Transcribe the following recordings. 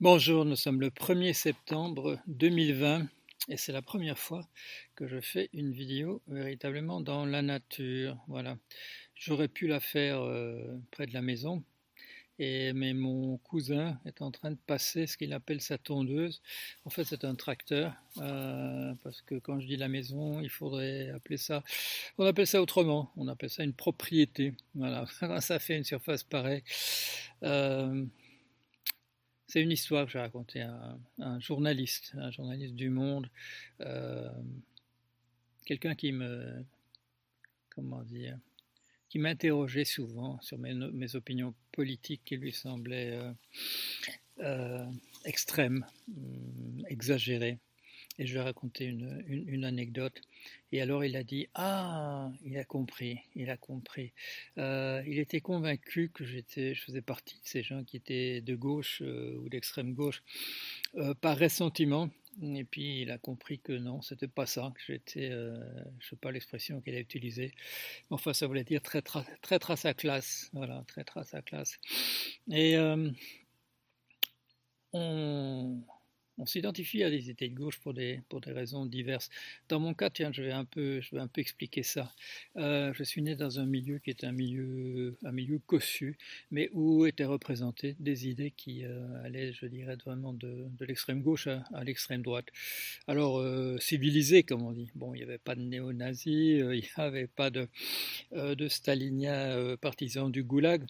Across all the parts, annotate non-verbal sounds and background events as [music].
Bonjour, nous sommes le 1er septembre 2020 et c'est la première fois que je fais une vidéo véritablement dans la nature. Voilà, j'aurais pu la faire euh, près de la maison, et, mais mon cousin est en train de passer ce qu'il appelle sa tondeuse. En fait, c'est un tracteur, euh, parce que quand je dis la maison, il faudrait appeler ça, on appelle ça autrement, on appelle ça une propriété. Voilà, [laughs] ça fait une surface pareille. Euh, c'est une histoire que j'ai racontée à un, journaliste, un journaliste du Monde, euh, quelqu'un qui me, comment dire, qui m'interrogeait souvent sur mes, opinions politiques qui lui semblaient euh, euh, extrêmes, hum, exagérées et je lui ai raconté une, anecdote. Et alors il a dit Ah, il a compris, il a compris. Euh, il était convaincu que j'étais, je faisais partie de ces gens qui étaient de gauche euh, ou d'extrême gauche euh, par ressentiment. Et puis il a compris que non, c'était pas ça, que j'étais, je sais pas l'expression qu'il a utilisée, enfin ça voulait dire très, très, très à classe, voilà, très trace à classe. Et on, on s'identifie à des idées de gauche pour des, pour des raisons diverses. Dans mon cas, tiens, je vais un peu, je vais un peu expliquer ça. Euh, je suis né dans un milieu qui est un milieu, un milieu cossu, mais où étaient représentées des idées qui euh, allaient, je dirais, vraiment de, de l'extrême gauche à, l'extrême droite. Alors, euh, civilisé, comme on dit. Bon, il n'y avait pas de néo-nazis, [laughs] il n'y avait pas de, de staliniens partisans du goulag,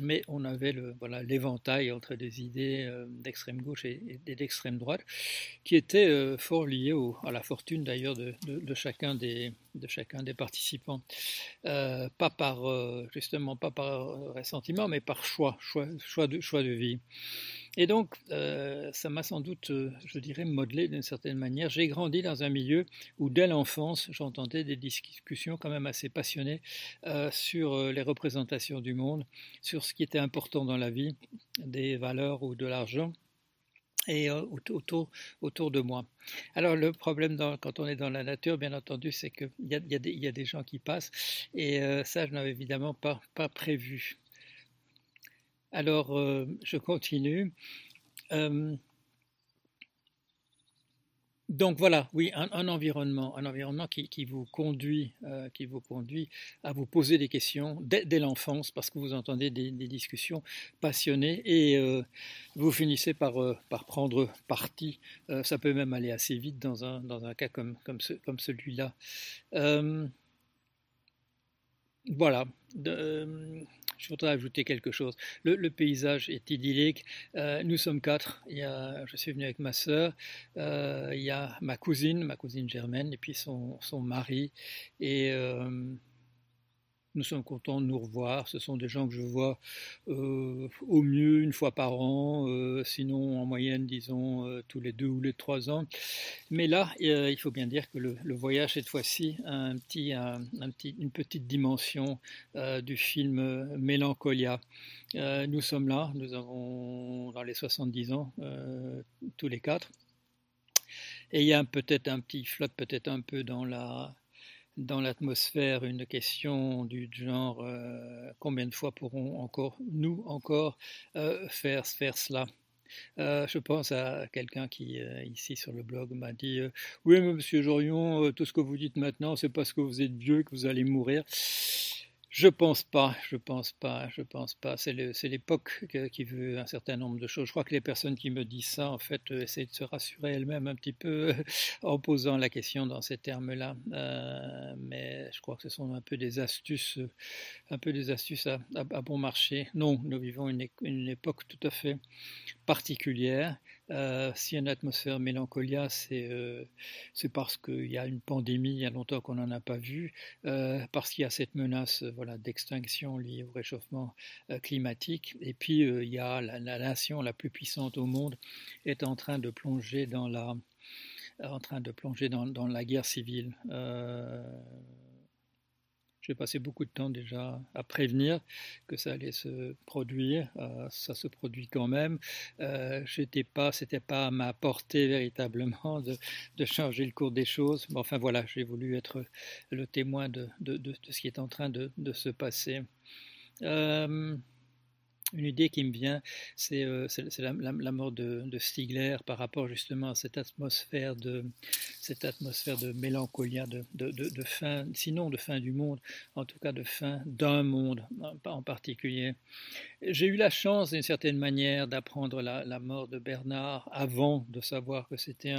mais on avait le, voilà, l'éventail entre des idées euh, d'extrême gauche et, d'extrême droite, qui étaient euh, fort liées à la fortune d'ailleurs de, chacun des, de chacun des participants. Euh, pas par, justement, pas par ressentiment, mais par choix, choix, choix, de, choix de vie. Et donc, euh, ça m'a sans doute, euh, je dirais, modelé d'une certaine manière. J'ai grandi dans un milieu où, dès l'enfance, j'entendais des discussions quand même assez passionnées euh, sur les représentations du monde, sur ce qui était important dans la vie, des valeurs ou de l'argent et autour, autour de moi. Alors le problème quand on est dans la nature, bien entendu, c'est qu'il y, a des gens qui passent, et ça, je n'avais évidemment pas prévu. Alors, euh, je continue. Euh, donc voilà, oui, un, environnement, un environnement qui, vous conduit, euh, qui vous conduit à vous poser des questions dès, l'enfance, parce que vous entendez des, discussions passionnées et vous finissez par, prendre parti. ça peut même aller assez vite dans un, cas comme celui-là. voilà. Je voudrais ajouter quelque chose. Le, paysage est idyllique. Euh, nous sommes quatre. Je suis venu avec ma sœur. Euh, il y a ma cousine, ma cousine Germaine, et puis son, son mari. Et euh, nous sommes contents de nous revoir. Ce sont des gens que je vois euh, au mieux une fois par an, euh, sinon en moyenne, disons, euh, tous les deux ou les trois ans. Mais là, il faut bien dire que le, voyage, cette fois-ci, a une petite dimension du film Mélancolia. nous sommes là, nous avons dans les 70 ans, tous les quatre. Et il y a peut-être un petit flotte, peut-être un peu dans la dans l'atmosphère une question du genre euh, combien de fois pourront encore nous encore euh, faire faire cela? Euh, je pense à quelqu'un qui ici sur le blog m'a dit oui monsieur Jorion tout ce que vous dites maintenant c'est parce que vous êtes vieux que vous allez mourir je pense pas, je pense pas, je pense pas. C'est l'époque qui veut un certain nombre de choses. Je crois que les personnes qui me disent ça, en fait, euh, essaient de se rassurer elles-mêmes un petit peu [laughs] en posant la question dans ces termes-là. Euh, mais je crois que ce sont un peu des astuces, un peu des astuces à, bon marché. Non, nous vivons une époque tout à fait particulière euh, si une atmosphère mélancolia, euh, c'est parce qu'il y a une pandémie, il y a longtemps qu'on n'en a pas vu, euh, parce qu'il y a cette menace voilà, d'extinction liée au réchauffement climatique, et puis il y a la, nation la plus puissante au monde est en train de plonger dans la, en train de plonger dans la guerre civile. J'ai passé beaucoup de temps déjà à prévenir que ça allait se produire. Euh, ça se produit quand même. Euh, j'étais pas, c'était pas à ma portée véritablement de, changer le cours des choses. Mais enfin voilà, j'ai voulu être le témoin de, ce qui est en train de, se passer. Euh, une idée qui me vient, c'est euh, la, mort de, Stigler par rapport justement à cette atmosphère de, cette atmosphère de mélancolie, de, de, fin, sinon de fin du monde, en tout cas de fin d'un monde en particulier. J'ai eu la chance d'une certaine manière d'apprendre la, mort de Bernard avant de savoir que c'était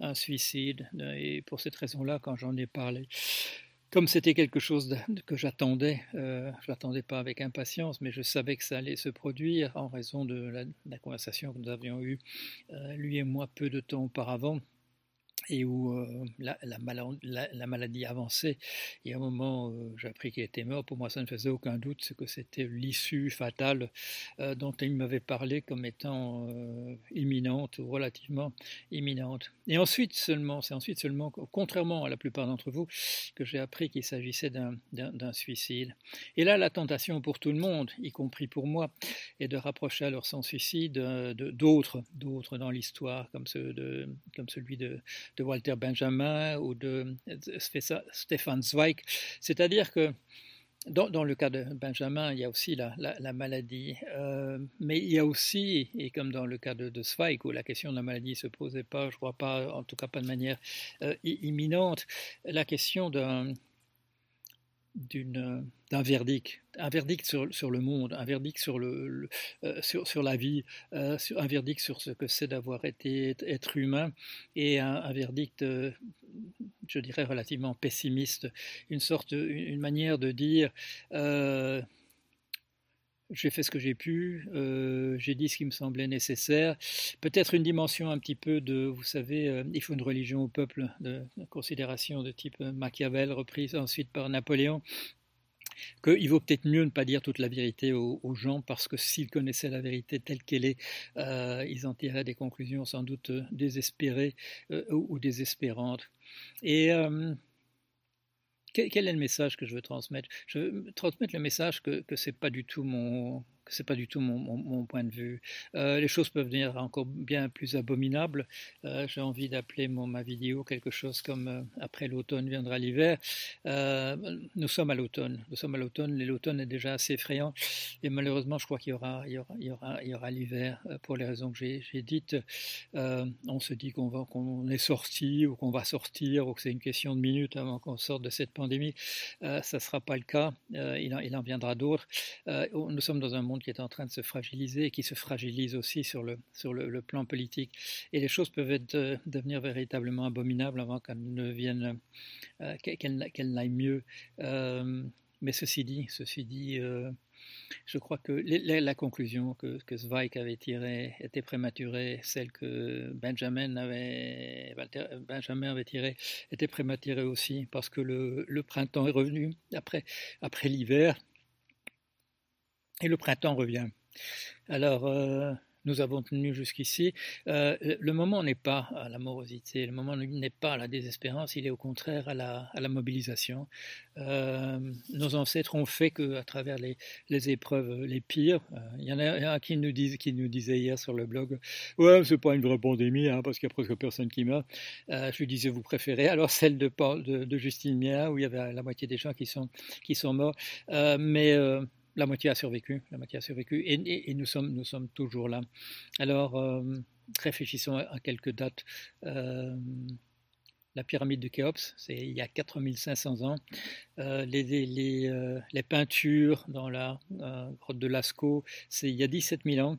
un suicide, et pour cette raison-là, quand j'en ai parlé, comme c'était quelque chose que j'attendais, euh, je l'attendais pas avec impatience, mais je savais que ça allait se produire en raison de la, conversation que nous avions eue, euh, lui et moi, peu de temps auparavant et où euh, la, la, maladie avançait. Et à un moment, euh, j'ai appris qu'il était mort. Pour moi, ça ne faisait aucun doute, que c'était l'issue fatale euh, dont il m'avait parlé comme étant imminente ou relativement imminente. Et ensuite seulement, c'est ensuite seulement, contrairement à la plupart d'entre vous, que j'ai appris qu'il s'agissait d'un suicide. Et là, la tentation pour tout le monde, y compris pour moi, est de rapprocher alors son suicide d'autres, d'autres dans l'histoire, comme celui de de Walter Benjamin ou de Stefan Zweig. C'est-à-dire que dans, le cas de Benjamin, il y a aussi la, maladie, euh, mais il y a aussi, et comme dans le cas de, Zweig, où la question de la maladie ne se posait pas, je crois pas, en tout cas pas de manière euh, imminente, la question d'un d'un verdict, un verdict sur, sur, le monde, un verdict sur, le, euh, sur, sur, la vie, euh, un verdict sur ce que c'est d'avoir été être humain, et un, verdict, euh, je dirais, relativement pessimiste, une sorte, une manière de dire j'ai fait ce que j'ai pu, euh, j'ai dit ce qui me semblait nécessaire. Peut-être une dimension un petit peu de, vous savez, euh, il faut une religion au peuple, de, considération de type Machiavel, reprise ensuite par Napoléon, qu'il vaut peut-être mieux ne pas dire toute la vérité aux, gens parce que s'ils connaissaient la vérité telle qu'elle est, euh, ils en tireraient des conclusions sans doute désespérées ou, désespérantes. Et quel est le message que je veux transmettre? Je veux transmettre le message que, que ce n'est pas du tout mon, c'est pas du tout mon, point de vue. Euh, les choses peuvent devenir encore bien plus abominables. Euh, j'ai envie d'appeler ma vidéo quelque chose comme euh, après l'automne viendra l'hiver. nous sommes à l'automne. Nous sommes à l'automne. L'automne est déjà assez effrayant et malheureusement, je crois qu'il y aura, il y aura, il y aura, l'hiver pour les raisons que j'ai dites. on se dit qu'on va, est sorti ou qu'on va sortir ou que c'est une question de minutes avant qu'on sorte de cette pandémie. ça ne sera pas le cas. il, en, il en viendra d'autres. nous sommes dans un monde qui est en train de se fragiliser et qui se fragilise aussi sur le, sur le, plan politique. Et les choses peuvent euh, devenir véritablement abominables avant qu'elles ne euh, n'aillent mieux. Euh, mais ceci dit, ceci dit, je crois que la, conclusion que, que, Zweig avait tirée était prématurée, celle que Benjamin avait, Benjamin avait tirée était prématurée aussi, parce que le, le printemps est revenu après, après l'hiver, et le printemps revient. Alors, euh, nous avons tenu jusqu'ici. Euh, le moment n'est pas à la morosité, le moment n'est pas à la désespérance, il est au contraire à la, mobilisation. Euh, nos ancêtres ont fait qu'à travers les, épreuves les pires, il y en a un qui nous, disait hier sur le blog Ouais, c'est pas une vraie pandémie, hein, parce qu'il n'y a presque personne qui meurt. je lui disais Vous préférez alors celle de Justine Mia, où il y avait la moitié des gens qui sont, qui sont morts. mais la moitié a survécu, la moitié a survécu, et, nous, sommes, nous sommes toujours là. Alors, euh, réfléchissons à, quelques dates. Euh, la pyramide de Khéops, c'est il y a 4500 ans. Euh, les, les, peintures dans la grotte de Lascaux, c'est il y a 17 000 ans.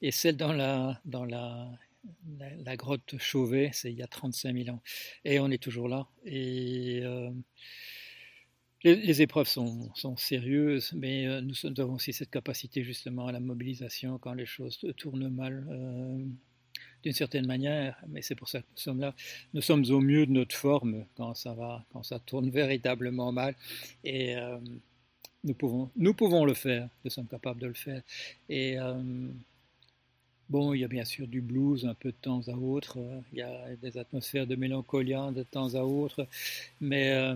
Et celle dans la, dans la, la, grotte Chauvet, c'est il y a 35 000 ans. Et on est toujours là. Et les, épreuves sont, sont, mais euh, nous, avons aussi cette capacité justement à la mobilisation quand les choses tournent mal. Euh, d'une certaine manière, mais c'est pour ça que nous sommes là. Nous sommes au mieux de notre forme quand ça va, quand ça tourne [laughs] véritablement mal, et euh, nous pouvons, nous pouvons le faire. Nous sommes capables de le faire. Et bon, il y a bien sûr du blues un peu de temps à autre. Il y a des atmosphères de mélancolie de temps à autre, mais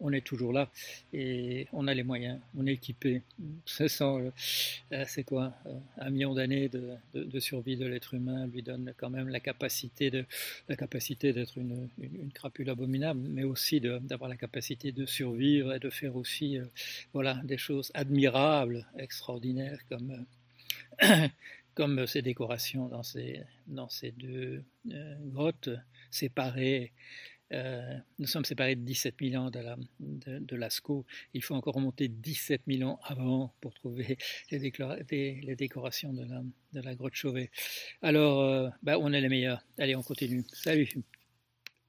on est toujours là et on a les moyens, on est équipé. Euh, c'est quoi Un million d'années de, survie de l'être humain lui donne quand même la capacité de la capacité d'être une, une, crapule abominable, mais aussi d'avoir la capacité de survivre et de faire aussi voilà des choses admirables, extraordinaires comme [coughs] comme ces décorations dans ces, dans ces deux grottes séparées euh, nous sommes séparés de 17 000 ans de, la, Lascaux. Il faut encore remonter 17 000 ans avant pour trouver les, décorations de la, de la grotte Chauvet. Alors, euh, bah, on est les meilleurs. Allez, on continue. Salut